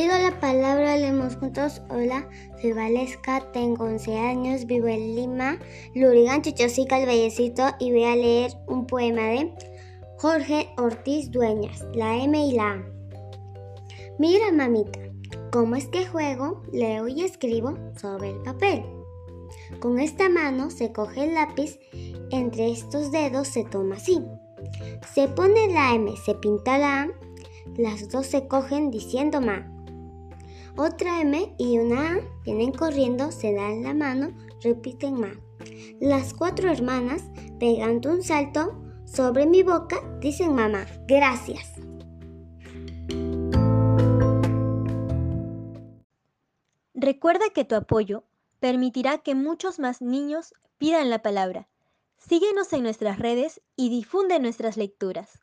Pido la palabra, leemos juntos. Hola, soy Valesca, tengo 11 años, vivo en Lima, Lurigan, Chichosica, el Vallecito y voy a leer un poema de Jorge Ortiz Dueñas, la M y la A. Mira, mamita, cómo es que juego, leo y escribo sobre el papel. Con esta mano se coge el lápiz, entre estos dedos se toma así. Se pone la M, se pinta la A, las dos se cogen diciendo ma. Otra M y una A vienen corriendo, se dan la mano, repiten ma. Las cuatro hermanas, pegando un salto sobre mi boca, dicen mamá, gracias. Recuerda que tu apoyo permitirá que muchos más niños pidan la palabra. Síguenos en nuestras redes y difunde nuestras lecturas.